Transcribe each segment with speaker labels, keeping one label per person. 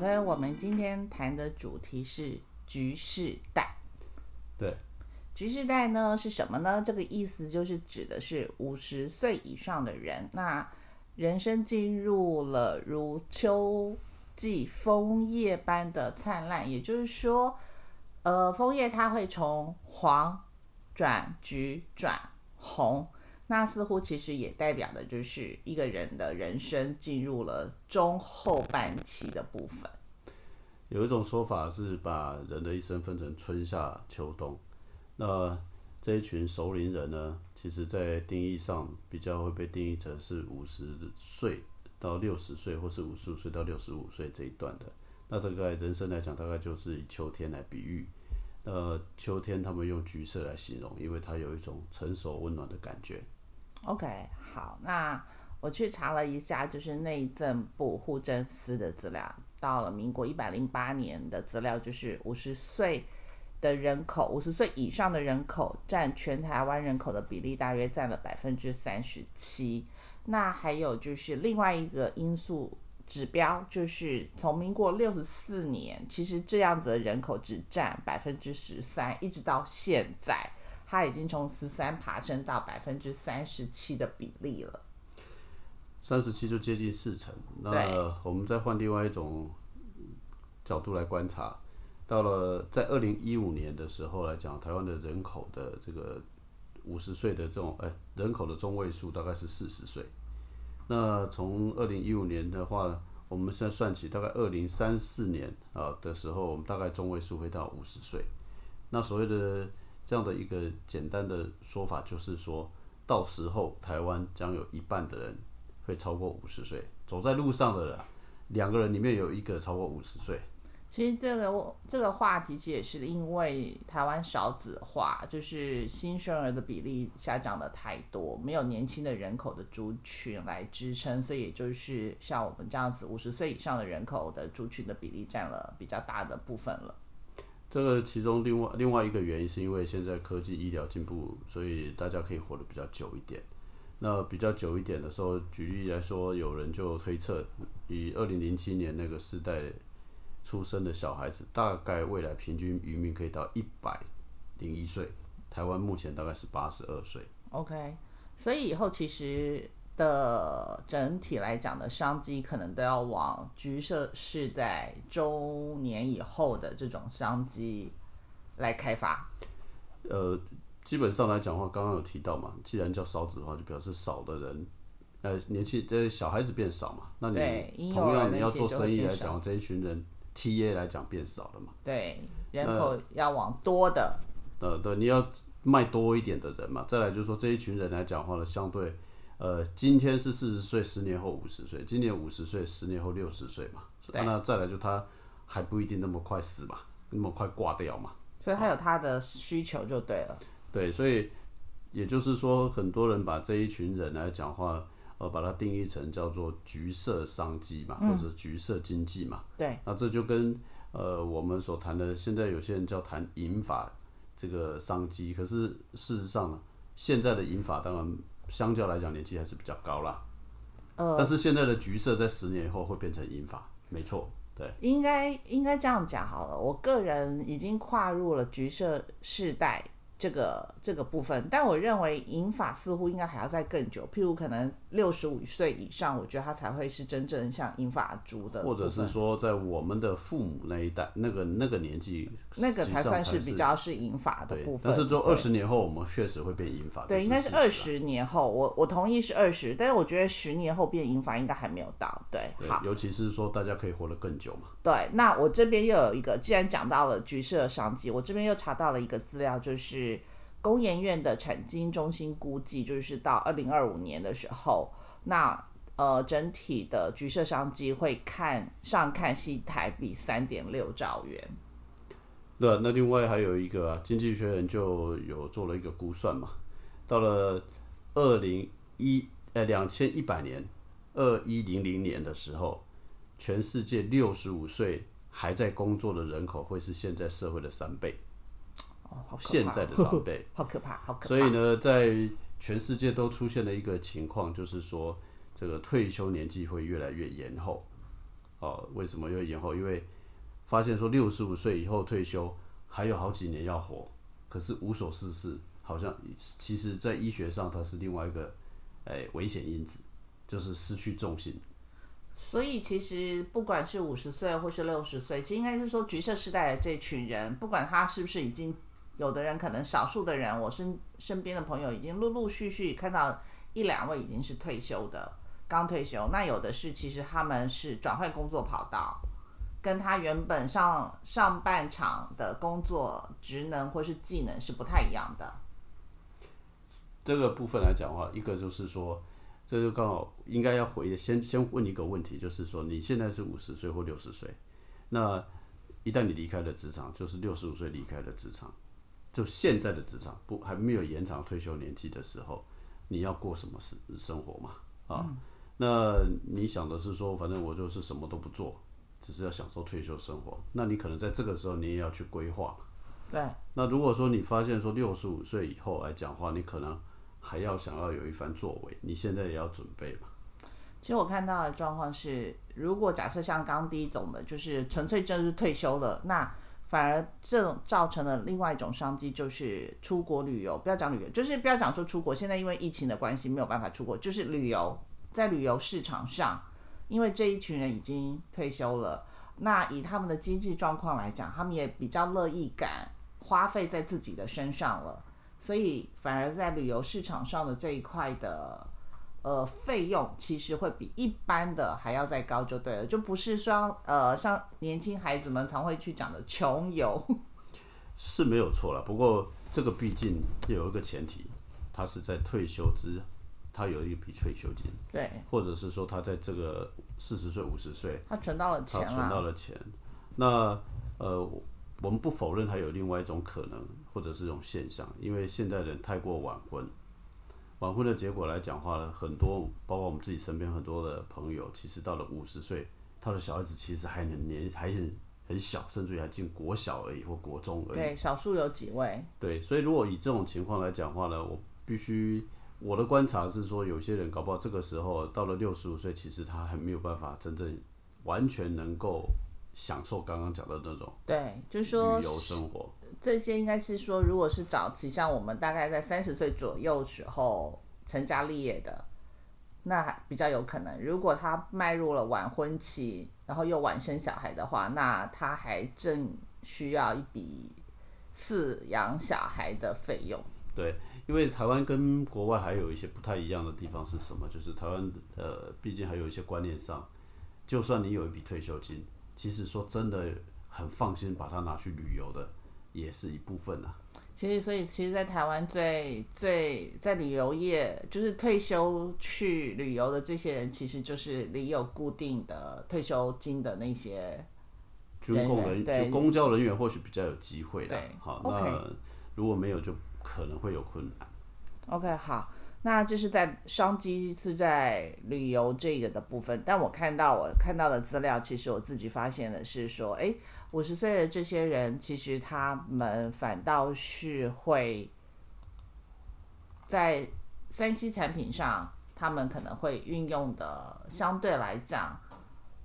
Speaker 1: 小推，
Speaker 2: 我们今天谈的主题是局势代。
Speaker 1: 对，
Speaker 2: 局势代呢是什么呢？这个意思就是指的是五十岁以上的人，那人生进入了如秋季枫叶般的灿烂，也就是说，呃，枫叶它会从黄转橘转红。那似乎其实也代表的就是一个人的人生进入了中后半期的部分。
Speaker 1: 有一种说法是把人的一生分成春夏秋冬。那这一群熟龄人呢，其实在定义上比较会被定义成是五十岁到六十岁，或是五十五岁到六十五岁这一段的。那这个人生来讲，大概就是以秋天来比喻。那秋天他们用橘色来形容，因为它有一种成熟温暖的感觉。
Speaker 2: OK，好，那我去查了一下，就是内政部户政司的资料，到了民国一百零八年的资料，就是五十岁的人口，五十岁以上的人口占全台湾人口的比例大约占了百分之三十七。那还有就是另外一个因素指标，就是从民国六十四年，其实这样子的人口只占百分之十三，一直到现在。它已经从十三爬升到百分之三十七的比例了，
Speaker 1: 三十七就接近四成。那我们再换另外一种角度来观察，到了在二零一五年的时候来讲，台湾的人口的这个五十岁的这种哎人口的中位数大概是四十岁。那从二零一五年的话，我们现在算起，大概二零三四年啊的时候，我们大概中位数会到五十岁。那所谓的。这样的一个简单的说法，就是说到时候台湾将有一半的人会超过五十岁，走在路上的人，两个人里面有一个超过五十岁。
Speaker 2: 其实这个这个话题，其实也是因为台湾少子化，就是新生儿的比例下降的太多，没有年轻的人口的族群来支撑，所以也就是像我们这样子五十岁以上的人口的族群的比例占了比较大的部分了。
Speaker 1: 这个其中另外另外一个原因，是因为现在科技医疗进步，所以大家可以活得比较久一点。那比较久一点的时候，举例来说，有人就推测，以二零零七年那个时代出生的小孩子，大概未来平均余命可以到一百零一岁。台湾目前大概是八十二岁。
Speaker 2: OK，所以以后其实。的整体来讲的商机，可能都要往橘色是在周年以后的这种商机来开发。
Speaker 1: 呃，基本上来讲的话，刚刚有提到嘛，既然叫少子的话，就表示少的人，呃，年轻的小孩子变少嘛。那你同样你要做生意来讲，这一群人 TA 来讲变少了嘛。
Speaker 2: 对，人口要往多的。
Speaker 1: 呃，对，你要卖多一点的人嘛。再来就是说，这一群人来讲话呢，相对。呃，今天是四十岁，十年后五十岁，今年五十岁，十年后六十岁嘛。那再来就他还不一定那么快死嘛，那么快挂掉嘛。
Speaker 2: 所以他有他的需求就对了。
Speaker 1: 对，所以也就是说，很多人把这一群人来讲话，呃，把它定义成叫做橘色商机嘛，或者橘色经济嘛。
Speaker 2: 对。
Speaker 1: 那这就跟呃我们所谈的，现在有些人叫谈银法这个商机，可是事实上呢，现在的银法当然。相较来讲，年纪还是比较高啦。呃，但是现在的橘色在十年以后会变成银发，没错，对。
Speaker 2: 应该应该这样讲好了，我个人已经跨入了橘色世代。这个这个部分，但我认为银发似乎应该还要再更久，譬如可能六十五岁以上，我觉得他才会是真正像银发族的。
Speaker 1: 或者是说，在我们的父母那一代，那个那个年纪，
Speaker 2: 那个才算是比较是银发的部分。但
Speaker 1: 是说二十年后，我们确实会变银发。
Speaker 2: 对，应该是二十年后，我我同意是二十，但是我觉得十年后变银发应该还没有到。对，好，
Speaker 1: 尤其是说大家可以活得更久嘛。
Speaker 2: 对，那我这边又有一个，既然讲到了橘色商机，我这边又查到了一个资料，就是。工研院的产经中心估计，就是到二零二五年的时候，那呃整体的橘色商机会看上看戏台币三点六兆元。
Speaker 1: 那，那另外还有一个啊经济学人就有做了一个估算嘛，到了二零一呃两千一百年二一零零年的时候，全世界六十五岁还在工作的人口会是现在社会的三倍。现在的长辈，
Speaker 2: 好可怕，好可怕。
Speaker 1: 所以呢，在全世界都出现了一个情况，就是说，这个退休年纪会越来越延后。哦，为什么越延后？因为发现说六十五岁以后退休还有好几年要活，可是无所事事，好像其实在医学上它是另外一个哎危险因子，就是失去重心。
Speaker 2: 所以其实不管是五十岁或是六十岁，其实应该是说橘色时代的这群人，不管他是不是已经有的人，可能少数的人，我身身边的朋友已经陆陆续续看到一两位已经是退休的，刚退休。那有的是其实他们是转换工作跑道，跟他原本上上半场的工作职能或是技能是不太一样的。
Speaker 1: 这个部分来讲的话，一个就是说。这就刚好应该要回，先先问一个问题，就是说你现在是五十岁或六十岁，那一旦你离开了职场，就是六十五岁离开了职场，就现在的职场不还没有延长退休年纪的时候，你要过什么生生活嘛？啊，那你想的是说，反正我就是什么都不做，只是要享受退休生活，那你可能在这个时候你也要去规划。
Speaker 2: 对。
Speaker 1: 那如果说你发现说六十五岁以后来讲话，你可能。还要想要有一番作为，你现在也要准备嘛？
Speaker 2: 其实我看到的状况是，如果假设像刚第一种的，就是纯粹就是退休了，那反而这种造成了另外一种商机，就是出国旅游。不要讲旅游，就是不要讲说出国。现在因为疫情的关系，没有办法出国，就是旅游。在旅游市场上，因为这一群人已经退休了，那以他们的经济状况来讲，他们也比较乐意敢花费在自己的身上了。所以反而在旅游市场上的这一块的呃费用，其实会比一般的还要再高，就对了，就不是说呃像年轻孩子们常会去讲的穷游，
Speaker 1: 是没有错了。不过这个毕竟有一个前提，他是在退休之，他有一笔退休金，
Speaker 2: 对，
Speaker 1: 或者是说他在这个四十岁五十岁，
Speaker 2: 他存到了钱，
Speaker 1: 他存到了钱，那呃。我们不否认还有另外一种可能，或者是一种现象，因为现代人太过晚婚，晚婚的结果来讲话呢，很多包括我们自己身边很多的朋友，其实到了五十岁，他的小孩子其实还很年还是很小，甚至于还进国小而已或国中而已。
Speaker 2: 对，少数有几位。
Speaker 1: 对，所以如果以这种情况来讲话呢，我必须我的观察是说，有些人搞不好这个时候到了六十五岁，其实他还没有办法真正完全能够。享受刚刚讲的那种，
Speaker 2: 对，就是说
Speaker 1: 旅游生活，
Speaker 2: 这些应该是说，如果是早期像我们大概在三十岁左右时候成家立业的，那比较有可能。如果他迈入了晚婚期，然后又晚生小孩的话，那他还正需要一笔饲养小孩的费用。
Speaker 1: 对，因为台湾跟国外还有一些不太一样的地方是什么？就是台湾呃，毕竟还有一些观念上，就算你有一笔退休金。其实说真的，很放心把它拿去旅游的，也是一部分啊。
Speaker 2: 其实，所以其实，在台湾最最在旅游业，就是退休去旅游的这些人，其实就是你有固定的退休金的那些
Speaker 1: 军工
Speaker 2: 人，
Speaker 1: 就公交人员或许比较有机会的。好，那如果没有，就可能会有困难。
Speaker 2: OK，好。那这是在商机是在旅游这个的部分，但我看到我看到的资料，其实我自己发现的是说，哎，五十岁的这些人，其实他们反倒是会在三 C 产品上，他们可能会运用的相对来讲，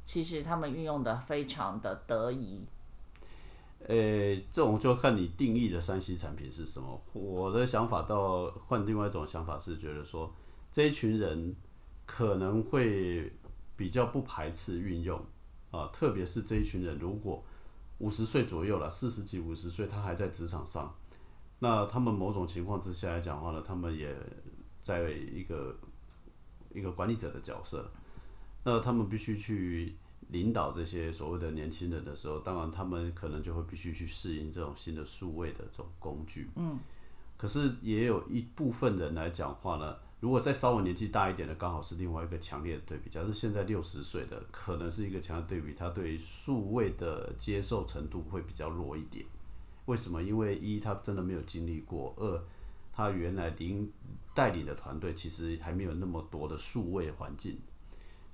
Speaker 2: 其实他们运用的非常的得宜。
Speaker 1: 呃，这种就看你定义的三 C 产品是什么。我的想法到换另外一种想法是觉得说，这一群人可能会比较不排斥运用啊，特别是这一群人如果五十岁左右了，四十几五十岁，他还在职场上，那他们某种情况之下来讲话呢，他们也在一个一个管理者的角色，那他们必须去。领导这些所谓的年轻人的时候，当然他们可能就会必须去适应这种新的数位的这种工具。嗯，可是也有一部分人来讲话呢，如果再稍微年纪大一点的，刚好是另外一个强烈的对比。假如现在六十岁的，可能是一个强烈对比，他对数位的接受程度会比较弱一点。为什么？因为一他真的没有经历过，二他原来领带领的团队其实还没有那么多的数位环境。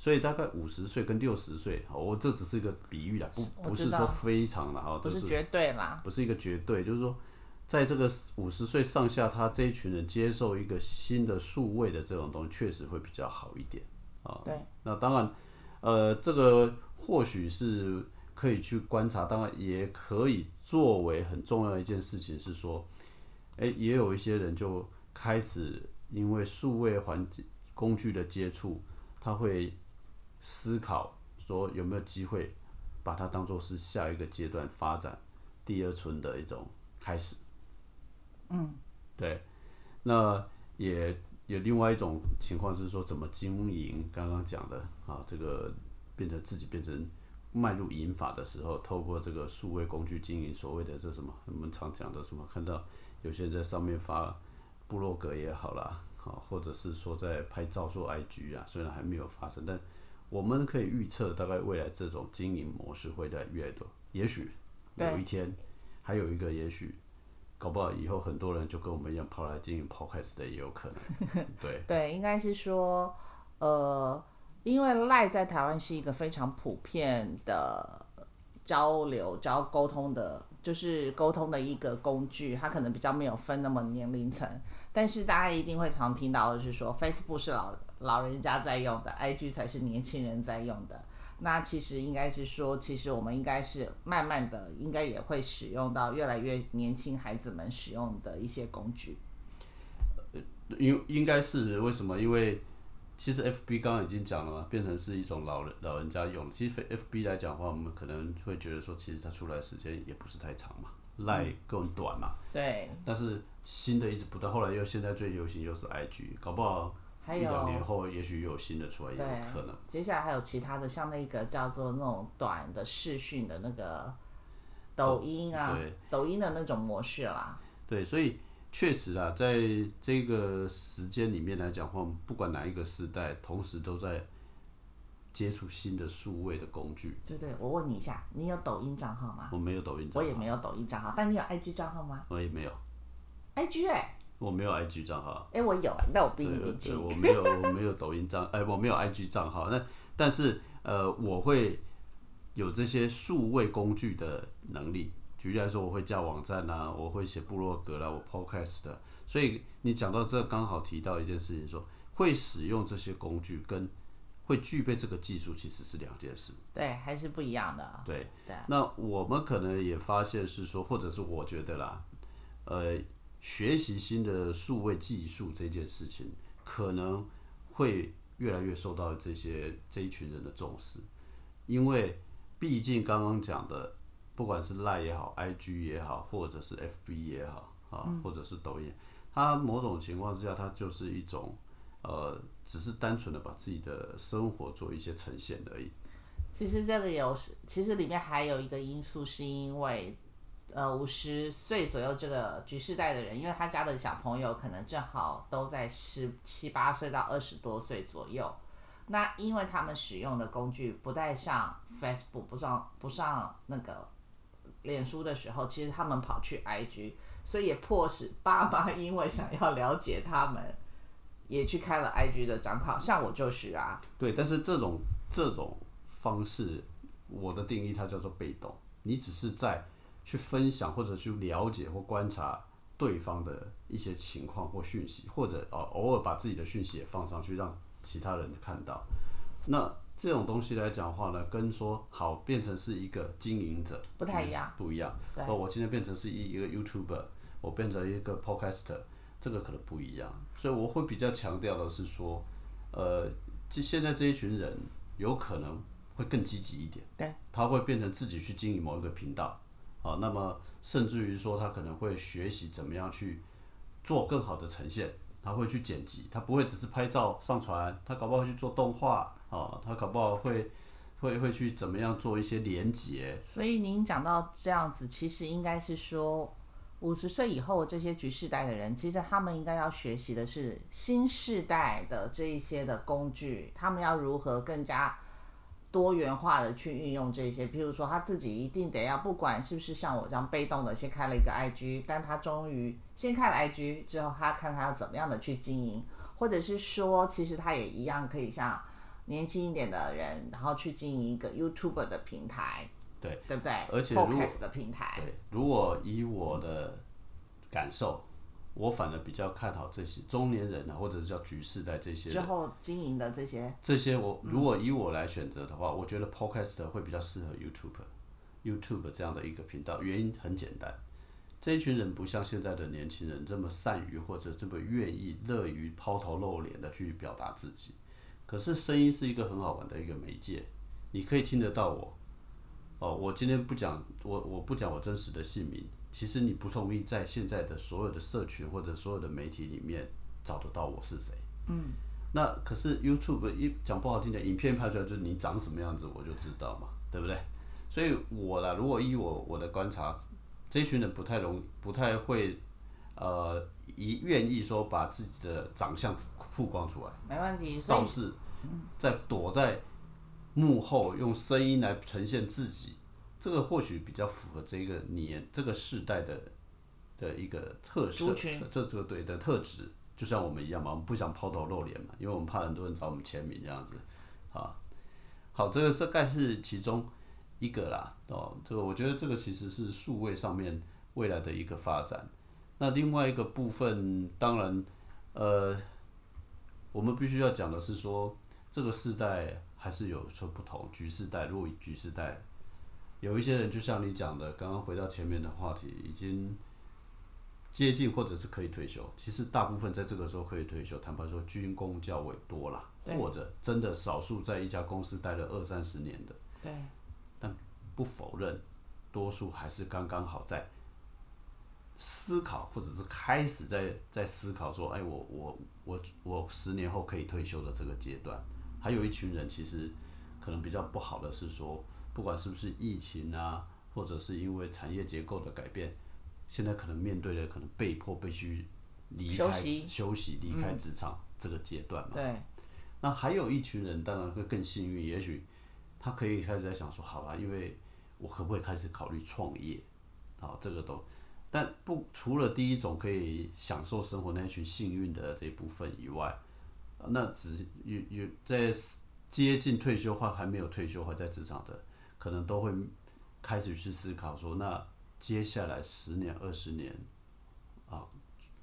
Speaker 1: 所以大概五十岁跟六十岁，我这只是一个比喻啦，不不是说非常的哈，
Speaker 2: 不是绝对啦，
Speaker 1: 不是一个绝对，就是说，在这个五十岁上下，他这一群人接受一个新的数位的这种东西，确实会比较好一点。啊。
Speaker 2: 对。
Speaker 1: 那当然，呃，这个或许是可以去观察，当然也可以作为很重要的一件事情是说，哎，也有一些人就开始因为数位环境工具的接触，他会思考说有没有机会把它当做是下一个阶段发展第二春的一种开始。嗯，对。那也有另外一种情况是说，怎么经营？刚刚讲的啊，这个变成自己变成迈入银法的时候，透过这个数位工具经营，所谓的这什么，我们常讲的什么，看到有些人在上面发部落格也好啦，好，或者是说在拍照做 IG 啊，虽然还没有发生，但我们可以预测，大概未来这种经营模式会在越来越多。也许有一天，还有一个也许。搞不好以后很多人就跟我们一样跑来经营 podcast 的也有可能。对
Speaker 2: 对，应该是说，呃，因为赖在台湾是一个非常普遍的交流、交沟通的，就是沟通的一个工具，它可能比较没有分那么年龄层。但是大家一定会常听到的是说，Facebook 是老老人家在用的，IG 才是年轻人在用的。那其实应该是说，其实我们应该是慢慢的，应该也会使用到越来越年轻孩子们使用的一些工具。
Speaker 1: 应应该是为什么？因为其实 F B 刚刚已经讲了嘛，变成是一种老人老人家用。其实 F B 来讲的话，我们可能会觉得说，其实它出来时间也不是太长嘛，赖更短嘛。
Speaker 2: 对。
Speaker 1: 但是新的一直不断，后来又现在最流行又是 I G，搞不好。
Speaker 2: 还有
Speaker 1: 两年后，也许有新的出来，也有可能。
Speaker 2: 接下来还有其他的，像那个叫做那种短的视讯的那个抖音啊，抖音的那种模式啦。
Speaker 1: 对，所以确实啊，在这个时间里面来讲话，不管哪一个时代，同时都在接触新的数位的工具。
Speaker 2: 对对，我问你一下，你有抖音账号吗？
Speaker 1: 我没有抖音账
Speaker 2: 号。我也没有抖音账号，但你有 IG 账号吗？
Speaker 1: 我也没有。
Speaker 2: IG 哎。
Speaker 1: 我没有 IG 账号，
Speaker 2: 哎，我有，那我比你
Speaker 1: 对，我没有，我没有抖音账，哎，我没有 IG 账号。那但是呃，我会有这些数位工具的能力。举例来说，我会架网站啊，我会写部落格啦，我 Podcast 的。所以你讲到这，刚好提到一件事情，说会使用这些工具跟会具备这个技术，其实是两件事。
Speaker 2: 对，还是不一样的。
Speaker 1: 对对。那我们可能也发现是说，或者是我觉得啦，呃。学习新的数位技术这件事情，可能会越来越受到这些这一群人的重视，因为毕竟刚刚讲的，不管是赖也好，IG 也好，或者是 FB 也好啊，或者是抖音，它某种情况之下，它就是一种呃，只是单纯的把自己的生活做一些呈现而已。
Speaker 2: 其实这个有，其实里面还有一个因素，是因为。呃，五十岁左右这个局世代的人，因为他家的小朋友可能正好都在十七八岁到二十多岁左右，那因为他们使用的工具不带上 Facebook，不上不上那个脸书的时候，其实他们跑去 IG，所以也迫使爸妈因为想要了解他们，也去开了 IG 的账号。像我就是啊。
Speaker 1: 对，但是这种这种方式，我的定义它叫做被动，你只是在。去分享或者去了解或观察对方的一些情况或讯息，或者哦偶尔把自己的讯息也放上去，让其他人看到。那这种东西来讲的话呢，跟说好变成是一个经营者
Speaker 2: 不太一样，
Speaker 1: 不一样。哦，我今天变成是一一个 YouTuber，我变成一个 Podcaster，这个可能不一样。所以我会比较强调的是说，呃，这现在这一群人有可能会更积极一点，
Speaker 2: 对，
Speaker 1: 他会变成自己去经营某一个频道。啊，那么甚至于说他可能会学习怎么样去做更好的呈现，他会去剪辑，他不会只是拍照上传，他搞不好会去做动画，啊，他搞不好会会会去怎么样做一些连接。
Speaker 2: 所以您讲到这样子，其实应该是说五十岁以后这些局世代的人，其实他们应该要学习的是新世代的这一些的工具，他们要如何更加。多元化的去运用这些，譬如说他自己一定得要，不管是不是像我这样被动的先开了一个 IG，但他终于先开了 IG 之后，他看他要怎么样的去经营，或者是说，其实他也一样可以像年轻一点的人，然后去经营一个 YouTube 的平台，
Speaker 1: 对
Speaker 2: 对不对？
Speaker 1: 而且
Speaker 2: Podcast 的平台，
Speaker 1: 对，如果以我的感受，我反而比较看好这些中年人啊，或者是叫局势代这些人。
Speaker 2: 之后经营的这些，
Speaker 1: 这些我如果以我来选择的话，我觉得 Podcast 会比较适合 YouTube，YouTube 这样的一个频道。原因很简单，这一群人不像现在的年轻人这么善于或者这么愿意、乐于抛头露脸的去表达自己。可是声音是一个很好玩的一个媒介，你可以听得到我。哦，我今天不讲我我不讲我真实的姓名。其实你不容易在现在的所有的社群或者所有的媒体里面找得到我是谁。嗯。那可是 YouTube 一讲不好听的，影片拍出来就是你长什么样子，我就知道嘛，对不对？所以我啦，如果依我我的观察，这群人不太容不太会，呃，一愿意说把自己的长相曝光出来。
Speaker 2: 没问题。
Speaker 1: 倒是在躲在幕后用声音来呈现自己。这个或许比较符合这个年这个世代的的一个特色，这这个对的特质，就像我们一样嘛，我们不想抛头露脸嘛，因为我们怕很多人找我们签名这样子，啊，好，这个大概是其中一个啦，哦，这个我觉得这个其实是数位上面未来的一个发展。那另外一个部分，当然，呃，我们必须要讲的是说，这个世代还是有所不同，局世代，如果局世代。有一些人就像你讲的，刚刚回到前面的话题，已经接近或者是可以退休。其实大部分在这个时候可以退休，坦白说，军工较为多啦，或者真的少数在一家公司待了二三十年的。
Speaker 2: 对。
Speaker 1: 但不否认，多数还是刚刚好在思考，或者是开始在在思考说，哎，我我我我十年后可以退休的这个阶段。还有一群人其实可能比较不好的是说。不管是不是疫情啊，或者是因为产业结构的改变，现在可能面对的可能被迫必须离开休息、离开职场这个阶段嘛。
Speaker 2: 对。
Speaker 1: 那还有一群人当然会更幸运，也许他可以开始在想说，好吧，因为我可不可以开始考虑创业？好，这个都，但不除了第一种可以享受生活那群幸运的这一部分以外，那只有有在接近退休或还没有退休或在职场的。可能都会开始去思考说，那接下来十年、二十年，啊，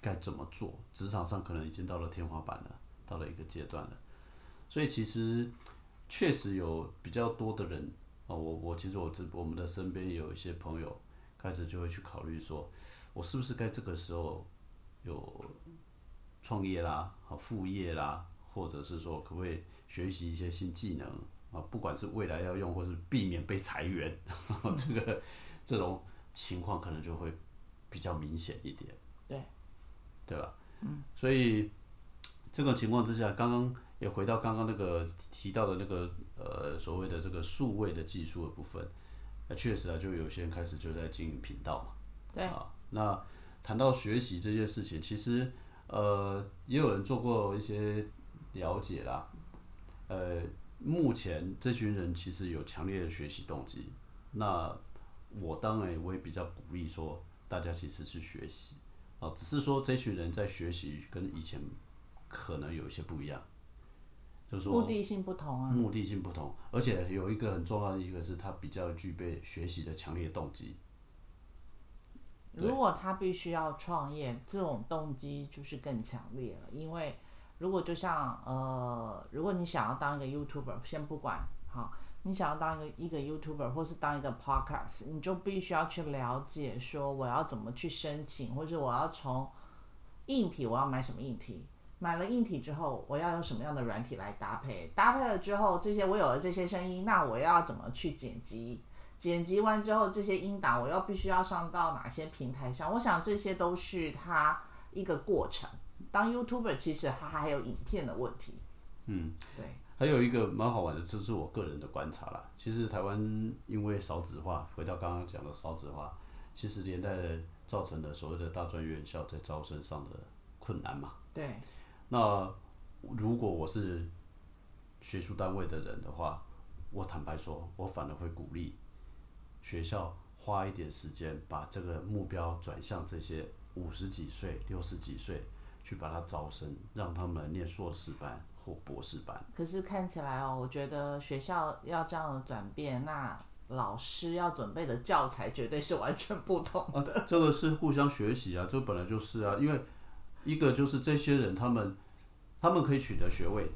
Speaker 1: 该怎么做？职场上可能已经到了天花板了，到了一个阶段了。所以其实确实有比较多的人啊，我我其实我这我们的身边有一些朋友开始就会去考虑说，我是不是该这个时候有创业啦、好副业啦，或者是说可不可以学习一些新技能？啊，不管是未来要用，或是避免被裁员，这个这种情况可能就会比较明显一点，
Speaker 2: 对，
Speaker 1: 对吧？嗯，所以这个情况之下，刚刚也回到刚刚那个提到的那个呃所谓的这个数位的技术的部分，那确实啊，就有些人开始就在经营频道嘛，
Speaker 2: 对
Speaker 1: 啊，那谈到学习这件事情，其实呃也有人做过一些了解啦，呃。目前这群人其实有强烈的学习动机，那我当然我也比较鼓励说，大家其实是学习，啊，只是说这群人在学习跟以前可能有一些不一样，就是说
Speaker 2: 目的性不同啊，
Speaker 1: 目的性不同，而且有一个很重要的一个是他比较具备学习的强烈动机。
Speaker 2: 如果他必须要创业，这种动机就是更强烈了，因为。如果就像呃，如果你想要当一个 YouTuber，先不管好，你想要当一个一个 YouTuber，或是当一个 Podcast，你就必须要去了解说我要怎么去申请，或者我要从硬体我要买什么硬体，买了硬体之后我要用什么样的软体来搭配，搭配了之后这些我有了这些声音，那我要怎么去剪辑？剪辑完之后这些音档我要必须要上到哪些平台上？我想这些都是它一个过程。当 YouTuber 其实它还有影片的问题。
Speaker 1: 嗯，
Speaker 2: 对。
Speaker 1: 还有一个蛮好玩的，这是我个人的观察啦。其实台湾因为少子化，回到刚刚讲的少子化，其实连带造成的所谓的大专院校在招生上的困难嘛。
Speaker 2: 对。
Speaker 1: 那如果我是学术单位的人的话，我坦白说，我反而会鼓励学校花一点时间，把这个目标转向这些五十几岁、六十几岁。去把它招生，让他们念硕士班或博士班。
Speaker 2: 可是看起来哦，我觉得学校要这样的转变，那老师要准备的教材绝对是完全不同的。
Speaker 1: 这个是互相学习啊，这本来就是啊，因为一个就是这些人他们他们可以取得学位，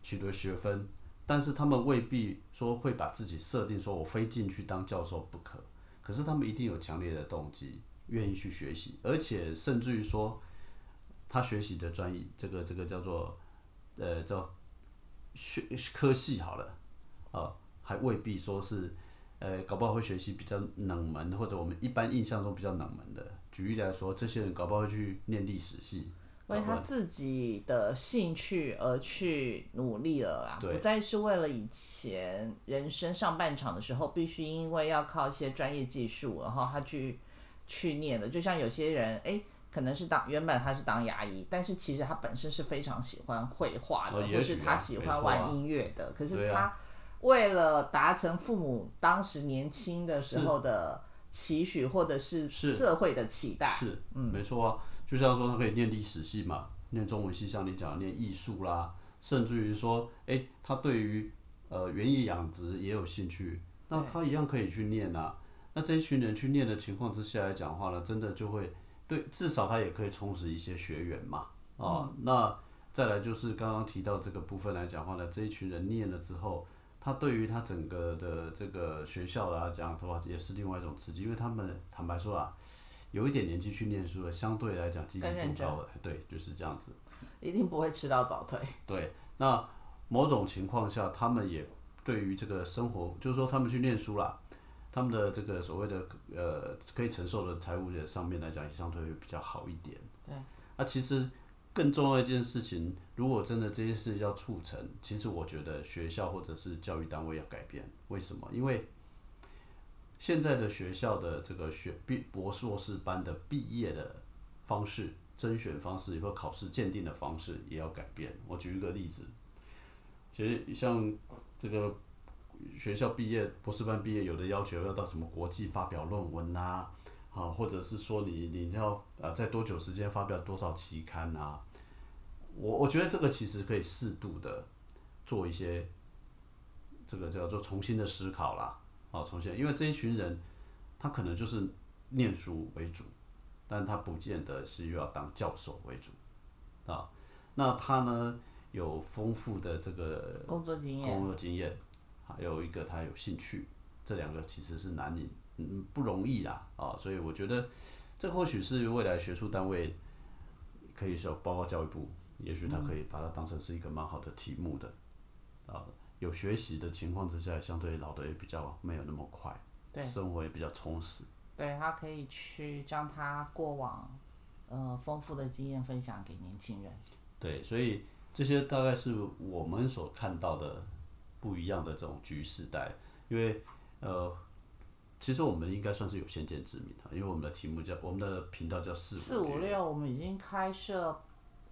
Speaker 1: 取得学分，但是他们未必说会把自己设定说我非进去当教授不可。可是他们一定有强烈的动机，愿意去学习，而且甚至于说他学习的专业，这个这个叫做呃叫学科系好了，啊，还未必说是呃搞不好会学习比较冷门或者我们一般印象中比较冷门的。举例来说，这些人搞不好会去念历史系。
Speaker 2: 为他自己的兴趣而去努力了啦，不再是为了以前人生上半场的时候必须因为要靠一些专业技术，然后他去去念的。就像有些人，哎，可能是当原本他是当牙医，但是其实他本身是非常喜欢绘画的，或是他喜欢玩音乐的。可是他为了达成父母当时年轻的时候的期许，或者是社会的期待，
Speaker 1: 是，嗯，没错啊。就像说他可以念历史系嘛，念中文系，像你讲念艺术啦，甚至于说，哎，他对于呃园艺养殖也有兴趣，那他一样可以去念啊。那这一群人去念的情况之下来讲话呢，真的就会对，至少他也可以充实一些学员嘛。啊，那再来就是刚刚提到这个部分来讲话呢，这一群人念了之后，他对于他整个的这个学校啦讲的话，也是另外一种刺激，因为他们坦白说啊。有一点年纪去念书的，相对来讲积极度高的，对，就是这样子。
Speaker 2: 一定不会迟到早退。
Speaker 1: 对，那某种情况下，他们也对于这个生活，就是说他们去念书啦，他们的这个所谓的呃可以承受的财务的上面来讲，相对会比较好一点。
Speaker 2: 对。
Speaker 1: 那其实更重要一件事情，如果真的这件事要促成，其实我觉得学校或者是教育单位要改变。为什么？因为现在的学校的这个学毕博硕士班的毕业的方式、甄选方式，以后考试鉴定的方式也要改变。我举一个例子，其实像这个学校毕业博士班毕业，有的要求要到什么国际发表论文呐，啊，或者是说你你要呃在多久时间发表多少期刊呐？我我觉得这个其实可以适度的做一些这个叫做重新的思考啦。啊，重新，因为这一群人，他可能就是念书为主，但他不见得是又要当教授为主，啊，那他呢有丰富的这个
Speaker 2: 工作经验，
Speaker 1: 工作经验，还有一个他有兴趣，这两个其实是难以，嗯，不容易啦，啊，所以我觉得这或许是未来学术单位可以说，包括教育部，也许他可以把它当成是一个蛮好的题目的，啊。有学习的情况之下，相对老的也比较没有那么快，对生活也比较充实。
Speaker 2: 对他可以去将他过往，呃，丰富的经验分享给年轻人。
Speaker 1: 对，所以这些大概是我们所看到的不一样的这种局势带。因为呃，其实我们应该算是有先见之明的，因为我们的题目叫我们的频道叫四
Speaker 2: 四五六，我们已经开设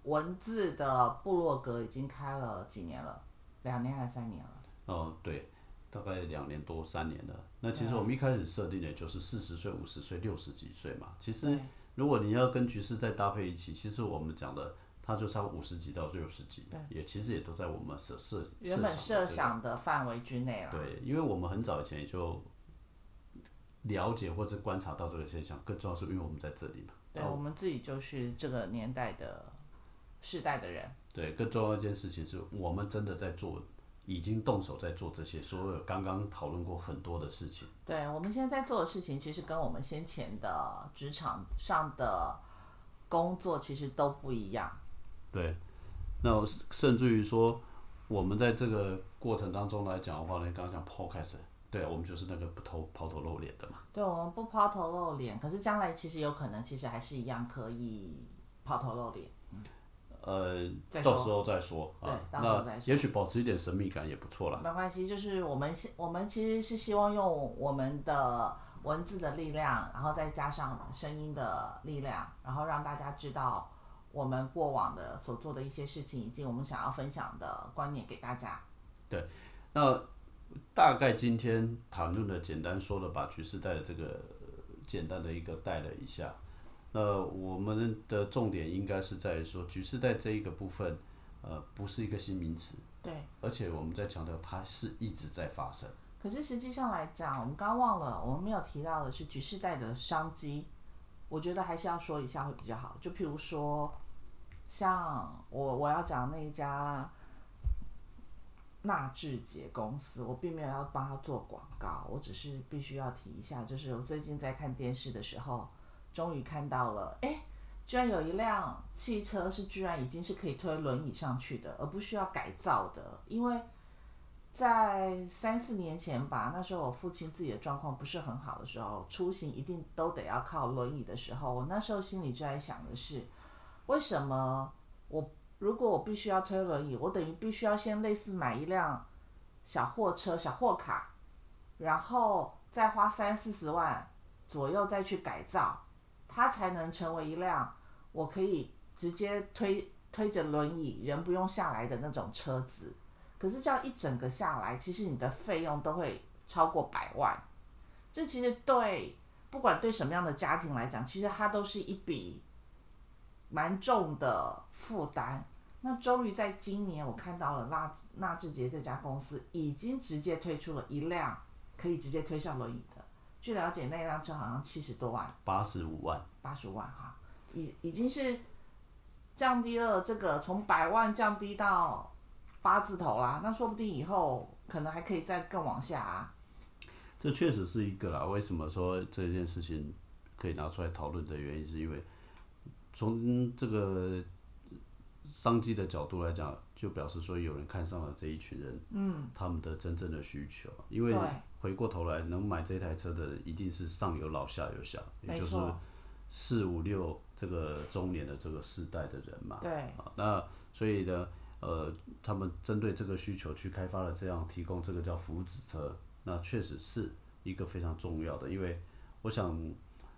Speaker 2: 文字的部落格，已经开了几年了。两年还是三年了？
Speaker 1: 哦，对，大概两年多三年了。那其实我们一开始设定的就是四十岁、五十岁、六十几岁嘛。其实如果你要跟局势再搭配一起，其实我们讲的，它就差五十几到六十几，也其实也都在我们设设
Speaker 2: 原本设想的范围之内了。
Speaker 1: 对，因为我们很早以前也就了解或者观察到这个现象，更重要是因为我们在这里嘛。
Speaker 2: 对，我们自己就是这个年代的世代的人。
Speaker 1: 对，更重要一件事情是我们真的在做，已经动手在做这些所有刚刚讨论过很多的事情。
Speaker 2: 对，我们现在在做的事情，其实跟我们先前的职场上的工作其实都不一样。
Speaker 1: 对，那甚至于说，我们在这个过程当中来讲的话呢，刚刚讲 podcast，对，我们就是那个不头抛头露脸的嘛。
Speaker 2: 对，我们不抛头露脸，可是将来其实有可能，其实还是一样可以抛头露脸。
Speaker 1: 呃，到时候再说啊。那也许保持一点神秘感也不错啦。
Speaker 2: 没关系，就是我们我们其实是希望用我们的文字的力量，然后再加上声音的力量，然后让大家知道我们过往的所做的一些事情，以及我们想要分享的观念给大家。
Speaker 1: 对，那大概今天谈论的简单说了，把局势带的这个简单的一个带了一下。那我们的重点应该是在于说，局势带这一个部分，呃，不是一个新名词。
Speaker 2: 对。
Speaker 1: 而且我们在强调，它是一直在发生。
Speaker 2: 可是实际上来讲，我们刚忘了，我们没有提到的是局势带的商机。我觉得还是要说一下会比较好。就譬如说，像我我要讲那一家纳智捷公司，我并没有要帮他做广告，我只是必须要提一下，就是我最近在看电视的时候，终于看到了，哎，居然有一辆汽车是居然已经是可以推轮椅上去的，而不需要改造的，因为。在三四年前吧，那时候我父亲自己的状况不是很好的时候，出行一定都得要靠轮椅的时候，我那时候心里就在想的是，为什么我如果我必须要推轮椅，我等于必须要先类似买一辆小货车、小货卡，然后再花三四十万左右再去改造，它才能成为一辆我可以直接推推着轮椅人不用下来的那种车子。可是这样一整个下来，其实你的费用都会超过百万。这其实对不管对什么样的家庭来讲，其实它都是一笔蛮重的负担。那终于在今年，我看到了纳纳智捷这家公司已经直接推出了一辆可以直接推上轮椅的。据了解，那辆车好像七十多万，
Speaker 1: 八十五万，
Speaker 2: 八十五万哈，已已经是降低了这个从百万降低到。八字头啦，那说不定以后可能还可以再更往下啊。
Speaker 1: 这确实是一个啦。为什么说这件事情可以拿出来讨论的原因，是因为从这个商机的角度来讲，就表示说有人看上了这一群人，嗯，他们的真正的需求。因为回过头来，能买这台车的一定是上有老下有小，也就是四五六这个中年的这个世代的人嘛。
Speaker 2: 对。
Speaker 1: 啊，那所以呢？呃，他们针对这个需求去开发了这样提供这个叫福祉车，那确实是一个非常重要的，因为我想，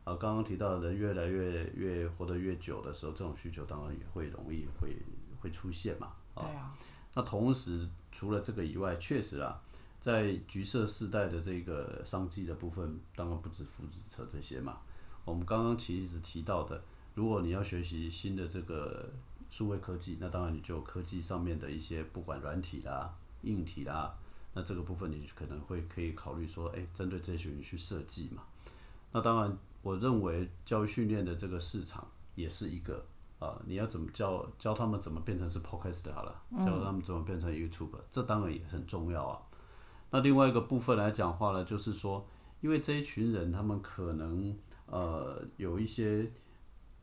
Speaker 1: 啊，刚刚提到人越来越越活得越久的时候，这种需求当然也会容易会会出现嘛。
Speaker 2: 对啊。
Speaker 1: 那同时除了这个以外，确实啊，在橘色世代的这个商机的部分，当然不止福祉车这些嘛。我们刚刚其实提到的，如果你要学习新的这个。数位科技，那当然你就科技上面的一些不管软体啦、硬体啦，那这个部分你可能会可以考虑说，哎，针对这些人去设计嘛。那当然，我认为教育训练的这个市场也是一个啊，你要怎么教教他们怎么变成是 Podcast 好了，教他们怎么变成 YouTube，这当然也很重要啊。那另外一个部分来讲话呢，就是说，因为这一群人他们可能呃有一些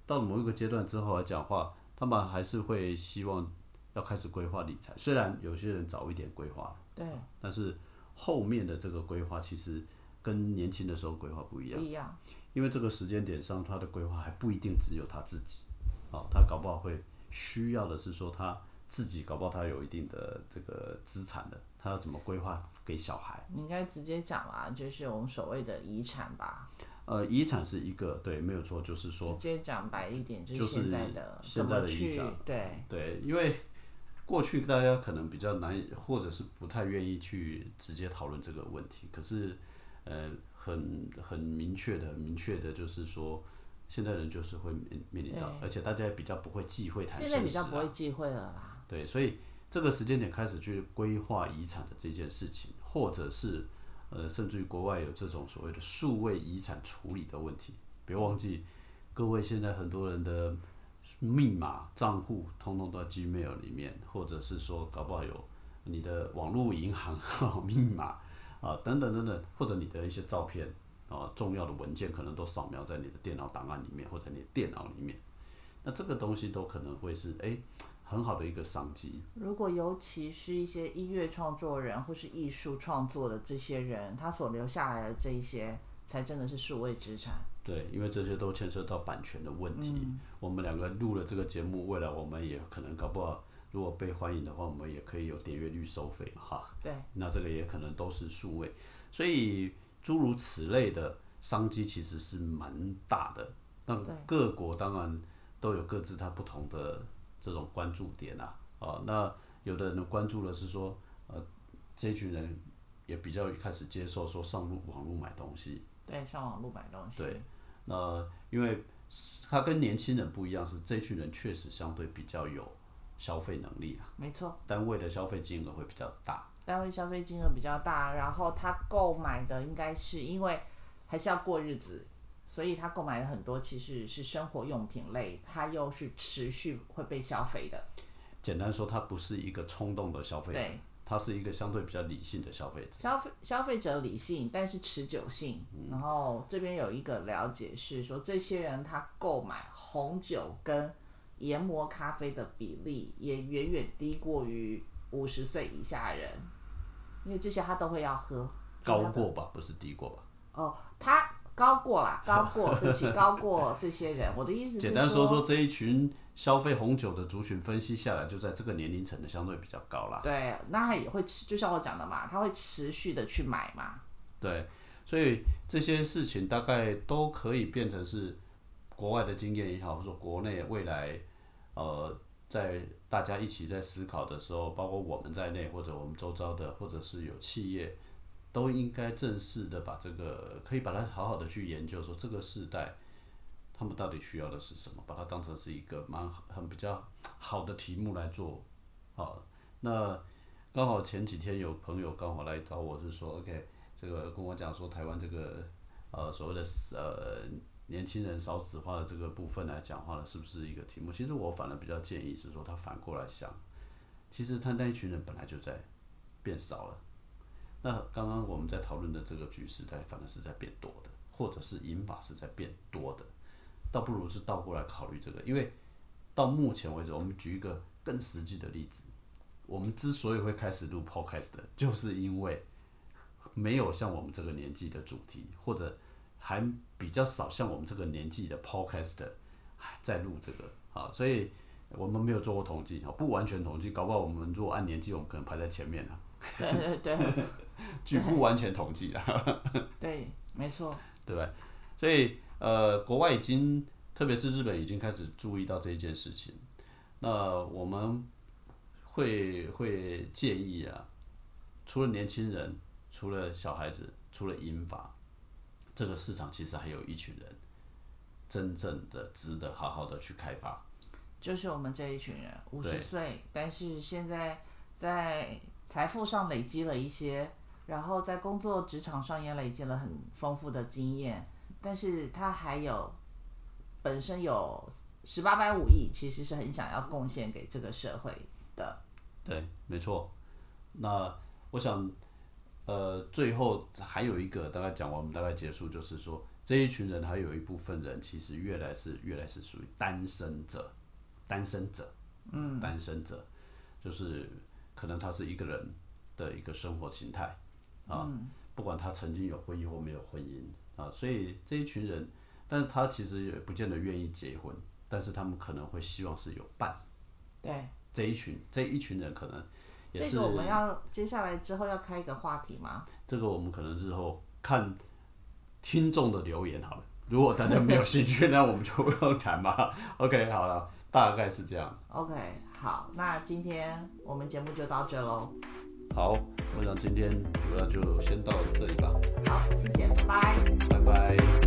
Speaker 1: 到某一个阶段之后来讲话。他们还是会希望要开始规划理财，虽然有些人早一点规划，
Speaker 2: 对，
Speaker 1: 但是后面的这个规划其实跟年轻的时候规划不一样，
Speaker 2: 不一样，
Speaker 1: 因为这个时间点上，他的规划还不一定只有他自己，哦，他搞不好会需要的是说他自己搞不好他有一定的这个资产的，他要怎么规划给小孩？
Speaker 2: 你应该直接讲啦，就是我们所谓的遗产吧。
Speaker 1: 呃，遗产是一个对，没有错，就是说，
Speaker 2: 直接讲白一点，
Speaker 1: 就是
Speaker 2: 现在的
Speaker 1: 现在的遗产，
Speaker 2: 对
Speaker 1: 对，因为过去大家可能比较难，或者是不太愿意去直接讨论这个问题。可是，呃，很很明确的，明确的就是说，现在人就是会面面临到，而且大家也比较不会忌讳谈
Speaker 2: 现在比较不会忌讳了啦。
Speaker 1: 对，所以这个时间点开始去规划遗产的这件事情，或者是。呃，甚至于国外有这种所谓的数位遗产处理的问题，别忘记，各位现在很多人的密码账户通通都在 Gmail 里面，或者是说搞不好有你的网络银行密码啊等等等等，或者你的一些照片啊重要的文件可能都扫描在你的电脑档案里面或者你电脑里面，那这个东西都可能会是哎。很好的一个商机。
Speaker 2: 如果尤其是一些音乐创作人或是艺术创作的这些人，他所留下来的这一些，才真的是数位资产。
Speaker 1: 对，因为这些都牵涉到版权的问题。我们两个录了这个节目，未来我们也可能搞不好，如果被欢迎的话，我们也可以有点阅率收费嘛，哈。
Speaker 2: 对。
Speaker 1: 那这个也可能都是数位，所以诸如此类的商机其实是蛮大的。那各国当然都有各自它不同的。这种关注点啊，啊，那有的人关注的是说，呃，这群人也比较开始接受说上路网络买东西。
Speaker 2: 对，上网络买东西。
Speaker 1: 对，那因为他跟年轻人不一样，是这群人确实相对比较有消费能力啊。
Speaker 2: 没错。
Speaker 1: 单位的消费金额会比较大。
Speaker 2: 单位消费金额比较大，然后他购买的应该是因为还是要过日子，所以他购买了很多其实是生活用品类，他又是持续会被消费的。
Speaker 1: 简单说，他不是一个冲动的消费者，他是一个相对比较理性的消费者。
Speaker 2: 消费消费者理性，但是持久性。然后这边有一个了解是说，这些人他购买红酒跟研磨咖啡的比例也远远低过于五十岁以下人，因为这些他都会要喝。
Speaker 1: 高过吧，不是低过吧？
Speaker 2: 哦，他高过啦，高过，对不起，高过这些人。我的意思是
Speaker 1: 简单说说这一群消费红酒的族群分析下来，就在这个年龄层的相对比较高啦。
Speaker 2: 对，那他也会持，就像我讲的嘛，他会持续的去买嘛。
Speaker 1: 对，所以这些事情大概都可以变成是国外的经验也好，或者说国内未来呃，在大家一起在思考的时候，包括我们在内，或者我们周遭的，或者是有企业，都应该正式的把这个可以把它好好的去研究，说这个时代他们到底需要的是什么，把它当成是一个蛮很比较好的题目来做。好，那刚好前几天有朋友刚好来找我，是说 OK。这个跟我讲说，台湾这个呃所谓的呃年轻人少子化的这个部分来讲话了，是不是一个题目？其实我反而比较建议是说，他反过来想，其实他那一群人本来就在变少了。那刚刚我们在讨论的这个局势，它反而是在变多的，或者是银法是在变多的，倒不如是倒过来考虑这个，因为到目前为止，我们举一个更实际的例子，我们之所以会开始录 podcast，就是因为。没有像我们这个年纪的主题，或者还比较少像我们这个年纪的 podcast 在录这个啊，所以我们没有做过统计啊，不完全统计，搞不好我们如果按年纪，我们可能排在前面
Speaker 2: 啊。对对对，
Speaker 1: 据不完全统计
Speaker 2: 啊。对，没错。
Speaker 1: 对不对？所以呃，国外已经，特别是日本已经开始注意到这一件事情。那我们会会建议啊，除了年轻人。除了小孩子，除了银发，这个市场其实还有一群人，真正的值得好好的去开发。
Speaker 2: 就是我们这一群人，五十岁，但是现在在财富上累积了一些，然后在工作职场上也累积了很丰富的经验，但是他还有本身有十八般武艺，其实是很想要贡献给这个社会的。
Speaker 1: 对，没错。那我想。呃，最后还有一个大概讲完，我们大概结束，就是说这一群人还有一部分人其实越来是越来是属于单身者，单身者，嗯，单身者，就是可能他是一个人的一个生活形态啊，不管他曾经有婚姻或没有婚姻啊，所以这一群人，但是他其实也不见得愿意结婚，但是他们可能会希望是有伴，
Speaker 2: 对，
Speaker 1: 这一群这一群人可能。
Speaker 2: 这个我们要接下来之后要开一个话题吗？
Speaker 1: 这个我们可能日后看听众的留言好了。如果大家没有兴趣，那我们就不用谈吧。OK，好了，大概是这样。
Speaker 2: OK，好，那今天我们节目就到这喽。
Speaker 1: 好，我想今天主要就先到这里吧。
Speaker 2: 好，谢谢，拜拜。
Speaker 1: 拜拜。